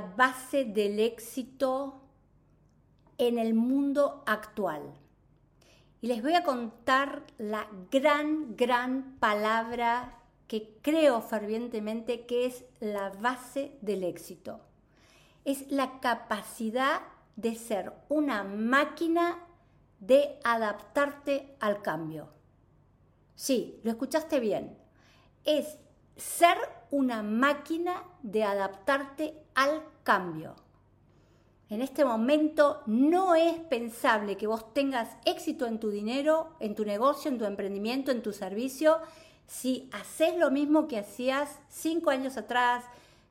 base del éxito en el mundo actual. Y les voy a contar la gran, gran palabra que creo fervientemente que es la base del éxito. Es la capacidad de ser una máquina de adaptarte al cambio. Sí, lo escuchaste bien. Es ser una máquina de adaptarte al cambio. En este momento no es pensable que vos tengas éxito en tu dinero, en tu negocio, en tu emprendimiento, en tu servicio, si haces lo mismo que hacías cinco años atrás,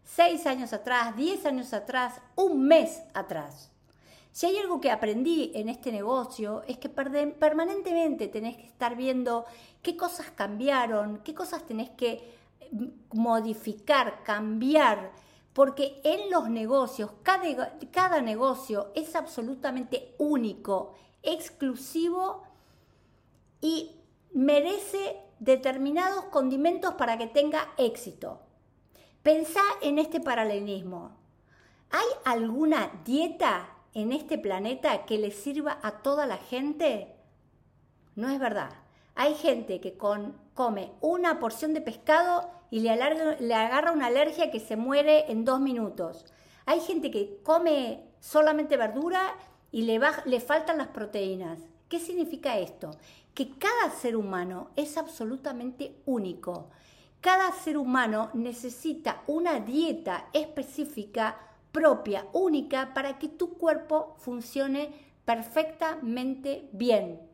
seis años atrás, diez años atrás, un mes atrás. Si hay algo que aprendí en este negocio es que permanentemente tenés que estar viendo qué cosas cambiaron, qué cosas tenés que modificar, cambiar, porque en los negocios, cada, negocio es absolutamente único, exclusivo y merece determinados condimentos para que tenga éxito. Pensá en este paralelismo. ¿Hay alguna dieta en este planeta que le sirva a toda la gente? No es verdad. Hay gente que come una porción de pescado y le, le agarra una alergia que se muere en dos minutos. Hay gente que come solamente verdura y le, le faltan las proteínas. ¿Qué significa esto? Que cada ser humano es absolutamente único. Cada ser humano necesita una dieta específica propia, única, para que tu cuerpo funcione perfectamente bien.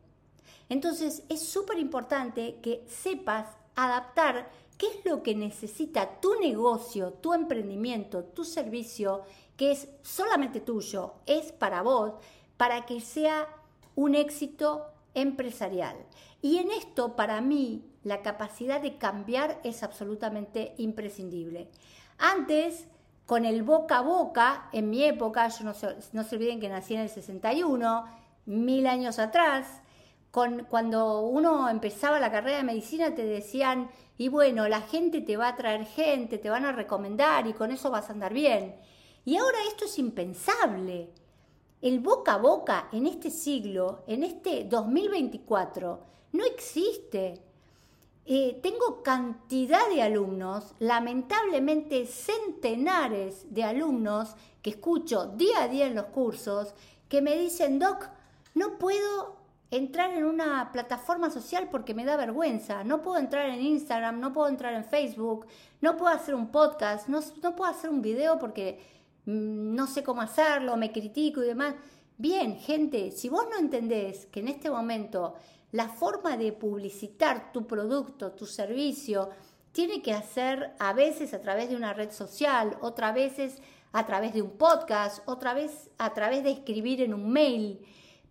Entonces es súper importante que sepas adaptar qué es lo que necesita tu negocio, tu emprendimiento, tu servicio, que es solamente tuyo, es para vos, para que sea un éxito empresarial. Y en esto, para mí, la capacidad de cambiar es absolutamente imprescindible. Antes, con el boca a boca, en mi época, yo no se, no se olviden que nací en el 61, mil años atrás, cuando uno empezaba la carrera de medicina te decían, y bueno, la gente te va a traer gente, te van a recomendar y con eso vas a andar bien. Y ahora esto es impensable. El boca a boca en este siglo, en este 2024, no existe. Eh, tengo cantidad de alumnos, lamentablemente centenares de alumnos que escucho día a día en los cursos, que me dicen, Doc, no puedo entrar en una plataforma social porque me da vergüenza, no puedo entrar en Instagram, no puedo entrar en Facebook, no puedo hacer un podcast, no, no puedo hacer un video porque mm, no sé cómo hacerlo, me critico y demás. Bien, gente, si vos no entendés que en este momento la forma de publicitar tu producto, tu servicio, tiene que hacer a veces a través de una red social, otras veces a través de un podcast, otra vez a través de escribir en un mail,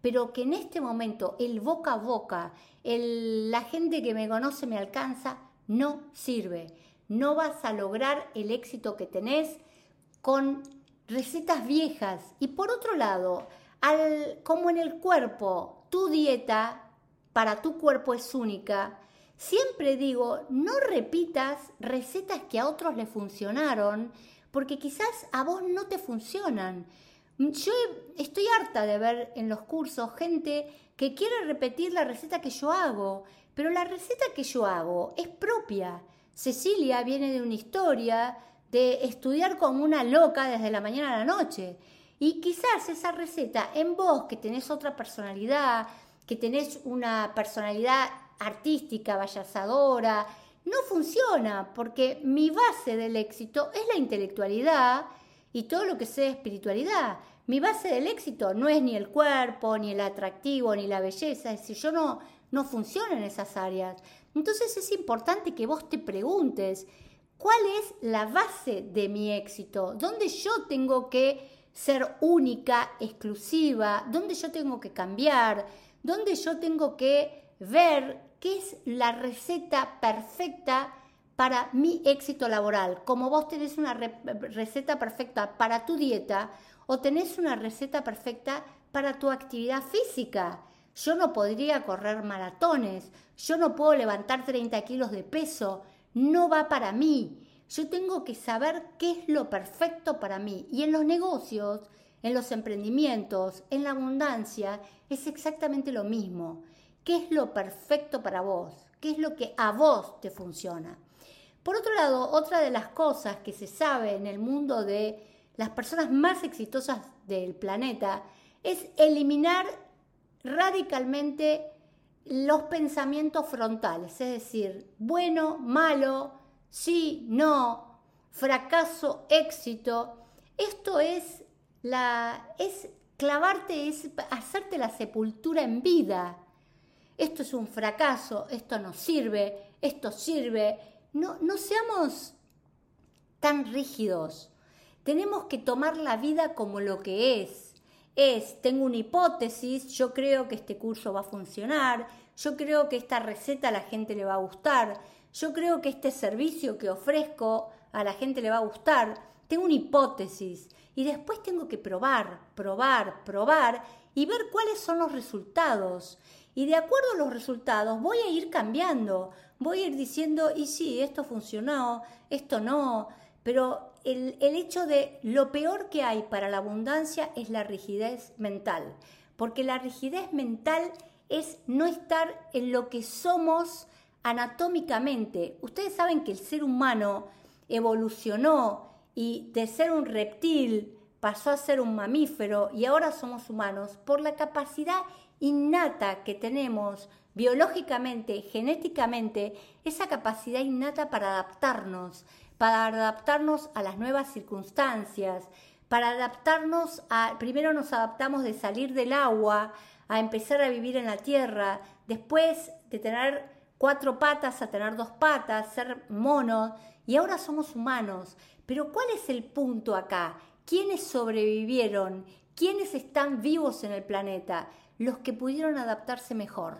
pero que en este momento el boca a boca, la gente que me conoce me alcanza, no sirve. No vas a lograr el éxito que tenés con recetas viejas. Y por otro lado, al, como en el cuerpo, tu dieta para tu cuerpo es única, siempre digo, no repitas recetas que a otros le funcionaron, porque quizás a vos no te funcionan. Yo estoy harta de ver en los cursos gente que quiere repetir la receta que yo hago, pero la receta que yo hago es propia. Cecilia viene de una historia de estudiar como una loca desde la mañana a la noche. Y quizás esa receta en vos, que tenés otra personalidad, que tenés una personalidad artística, vallazadora, no funciona porque mi base del éxito es la intelectualidad y todo lo que sea espiritualidad. Mi base del éxito no es ni el cuerpo, ni el atractivo, ni la belleza, es decir, yo no, no funciono en esas áreas. Entonces es importante que vos te preguntes, ¿cuál es la base de mi éxito? ¿Dónde yo tengo que ser única, exclusiva? ¿Dónde yo tengo que cambiar? donde yo tengo que ver qué es la receta perfecta para mi éxito laboral. Como vos tenés una receta perfecta para tu dieta o tenés una receta perfecta para tu actividad física. Yo no podría correr maratones, yo no puedo levantar 30 kilos de peso, no va para mí. Yo tengo que saber qué es lo perfecto para mí. Y en los negocios, en los emprendimientos, en la abundancia, es exactamente lo mismo. ¿Qué es lo perfecto para vos? ¿Qué es lo que a vos te funciona? Por otro lado, otra de las cosas que se sabe en el mundo de las personas más exitosas del planeta es eliminar radicalmente los pensamientos frontales, es decir, bueno, malo, sí, no, fracaso, éxito. Esto es la es clavarte es hacerte la sepultura en vida. Esto es un fracaso, esto no sirve, esto sirve. No, no seamos tan rígidos. Tenemos que tomar la vida como lo que es es, tengo una hipótesis, yo creo que este curso va a funcionar, yo creo que esta receta a la gente le va a gustar, yo creo que este servicio que ofrezco a la gente le va a gustar, tengo una hipótesis y después tengo que probar, probar, probar y ver cuáles son los resultados. Y de acuerdo a los resultados voy a ir cambiando, voy a ir diciendo, y sí, esto funcionó, esto no, pero el, hecho de lo peor que hay para la abundancia es la rigidez mental, porque la rigidez mental es no estar en lo que somos anatómicamente. Ustedes saben que el ser humano evolucionó y de ser un reptil pasó a ser un mamífero y ahora somos humanos por la capacidad innata que tenemos biológicamente, genéticamente, esa capacidad innata para adaptarnos para adaptarnos a las nuevas circunstancias, para adaptarnos a, primero nos adaptamos de salir del agua, a empezar a vivir en la tierra, después de tener cuatro patas a tener dos patas, ser monos, y ahora somos humanos. Pero ¿cuál es el punto acá? ¿Quiénes sobrevivieron? ¿Quiénes están vivos en el planeta? Los que pudieron adaptarse mejor.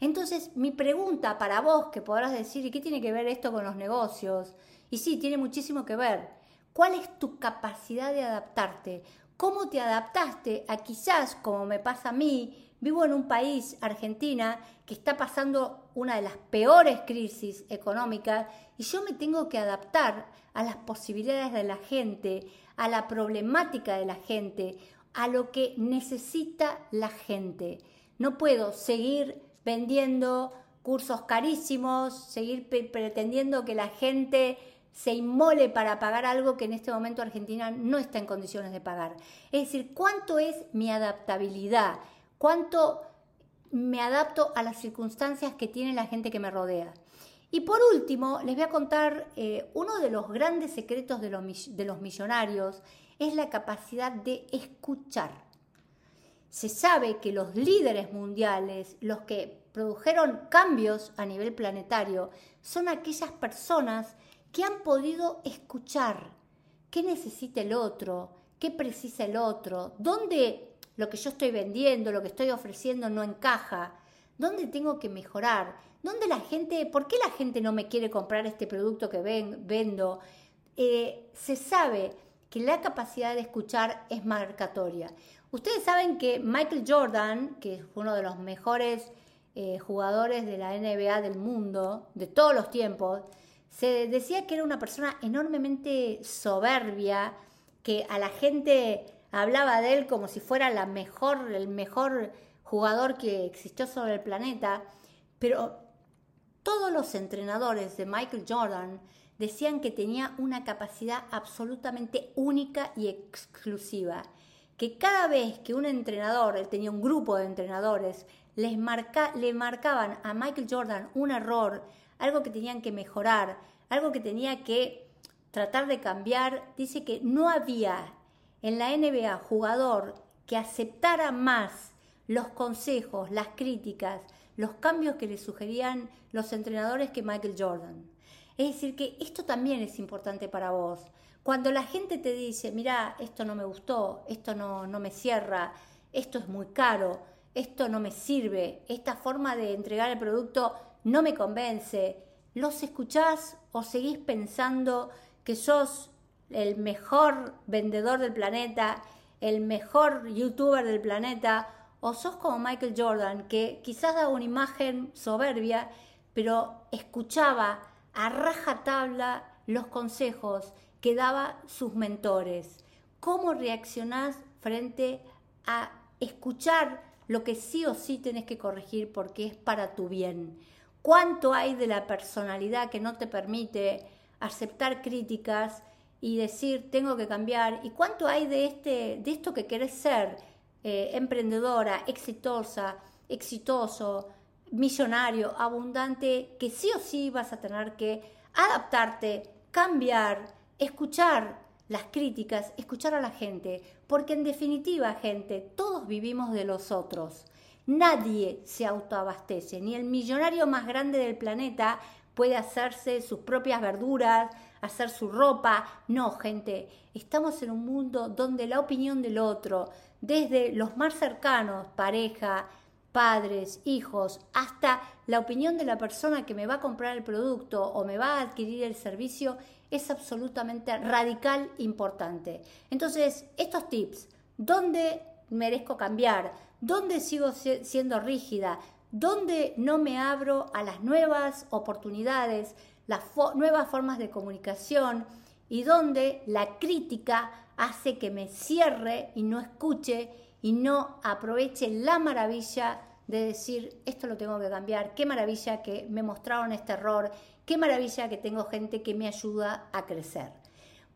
Entonces, mi pregunta para vos, que podrás decir, ¿y qué tiene que ver esto con los negocios? Y sí, tiene muchísimo que ver. ¿Cuál es tu capacidad de adaptarte? ¿Cómo te adaptaste a quizás, como me pasa a mí, vivo en un país, Argentina, que está pasando una de las peores crisis económicas y yo me tengo que adaptar a las posibilidades de la gente, a la problemática de la gente, a lo que necesita la gente. No puedo seguir vendiendo cursos carísimos, seguir pretendiendo que la gente se inmole para pagar algo que en este momento Argentina no está en condiciones de pagar. Es decir, ¿cuánto es mi adaptabilidad? ¿Cuánto me adapto a las circunstancias que tiene la gente que me rodea? Y por último, les voy a contar eh, uno de los grandes secretos de los, de los millonarios es la capacidad de escuchar. Se sabe que los líderes mundiales, los que produjeron cambios a nivel planetario, son aquellas personas que han podido escuchar qué necesita el otro, qué precisa el otro, dónde lo que yo estoy vendiendo, lo que estoy ofreciendo no encaja, dónde tengo que mejorar, dónde la gente, por qué la gente no me quiere comprar este producto que ven, vendo. Eh, se sabe que la capacidad de escuchar es marcatoria. Ustedes saben que Michael Jordan, que es uno de los mejores eh, jugadores de la NBA del mundo, de todos los tiempos, se decía que era una persona enormemente soberbia, que a la gente hablaba de él como si fuera la mejor, el mejor jugador que existió sobre el planeta, pero todos los entrenadores de Michael Jordan decían que tenía una capacidad absolutamente única y exclusiva, que cada vez que un entrenador, él tenía un grupo de entrenadores, les le marcaban a Michael Jordan un error, algo que tenían que mejorar, algo que tenía que tratar de cambiar, dice que no había en la NBA jugador que aceptara más los consejos, las críticas, los cambios que le sugerían los entrenadores que Michael Jordan. Es decir, que esto también es importante para vos. Cuando la gente te dice, mira, esto no me gustó, esto no, no me cierra, esto es muy caro, esto no me sirve, esta forma de entregar el producto no me convence, ¿los escuchás o seguís pensando que sos el mejor vendedor del planeta, el mejor youtuber del planeta, o sos como Michael Jordan, que quizás daba una imagen soberbia, pero escuchaba a raja tabla los consejos que daban sus mentores. ¿Cómo reaccionás frente a escuchar lo que sí o sí tenés que corregir porque es para tu bien? ¿Cuánto hay de la personalidad que no te permite aceptar críticas y decir tengo que cambiar? ¿Y cuánto hay de, este, de esto que querés ser eh, emprendedora, exitosa, exitoso, millonario, abundante, que sí o sí vas a tener que adaptarte, cambiar, escuchar las críticas, escuchar a la gente, porque en definitiva, gente, todos vivimos de los otros. Nadie se autoabastece, ni el millonario más grande del planeta puede hacerse sus propias verduras, hacer su ropa. No, gente, estamos en un mundo donde la opinión del otro, desde los más cercanos, pareja, padres, hijos, hasta la opinión de la persona que me va a comprar el producto o me va a adquirir el servicio, es absolutamente radical importante. Entonces, estos tips, ¿dónde merezco cambiar? ¿Dónde sigo siendo rígida? ¿Dónde no me abro a las nuevas oportunidades, las nuevas formas de comunicación? Y dónde la crítica hace que me cierre y no escuche y no aproveche la maravilla de decir, esto lo tengo que cambiar, qué maravilla que me mostraron este error, qué maravilla que tengo gente que me ayuda a crecer.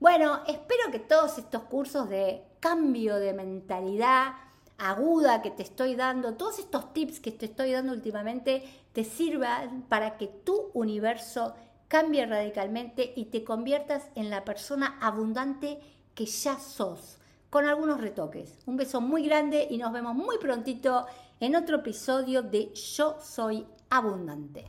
Bueno, espero que todos estos cursos de cambio de mentalidad aguda que te estoy dando, todos estos tips que te estoy dando últimamente, te sirvan para que tu universo cambie radicalmente y te conviertas en la persona abundante que ya sos con algunos retoques. Un beso muy grande y nos vemos muy prontito en otro episodio de Yo Soy Abundante.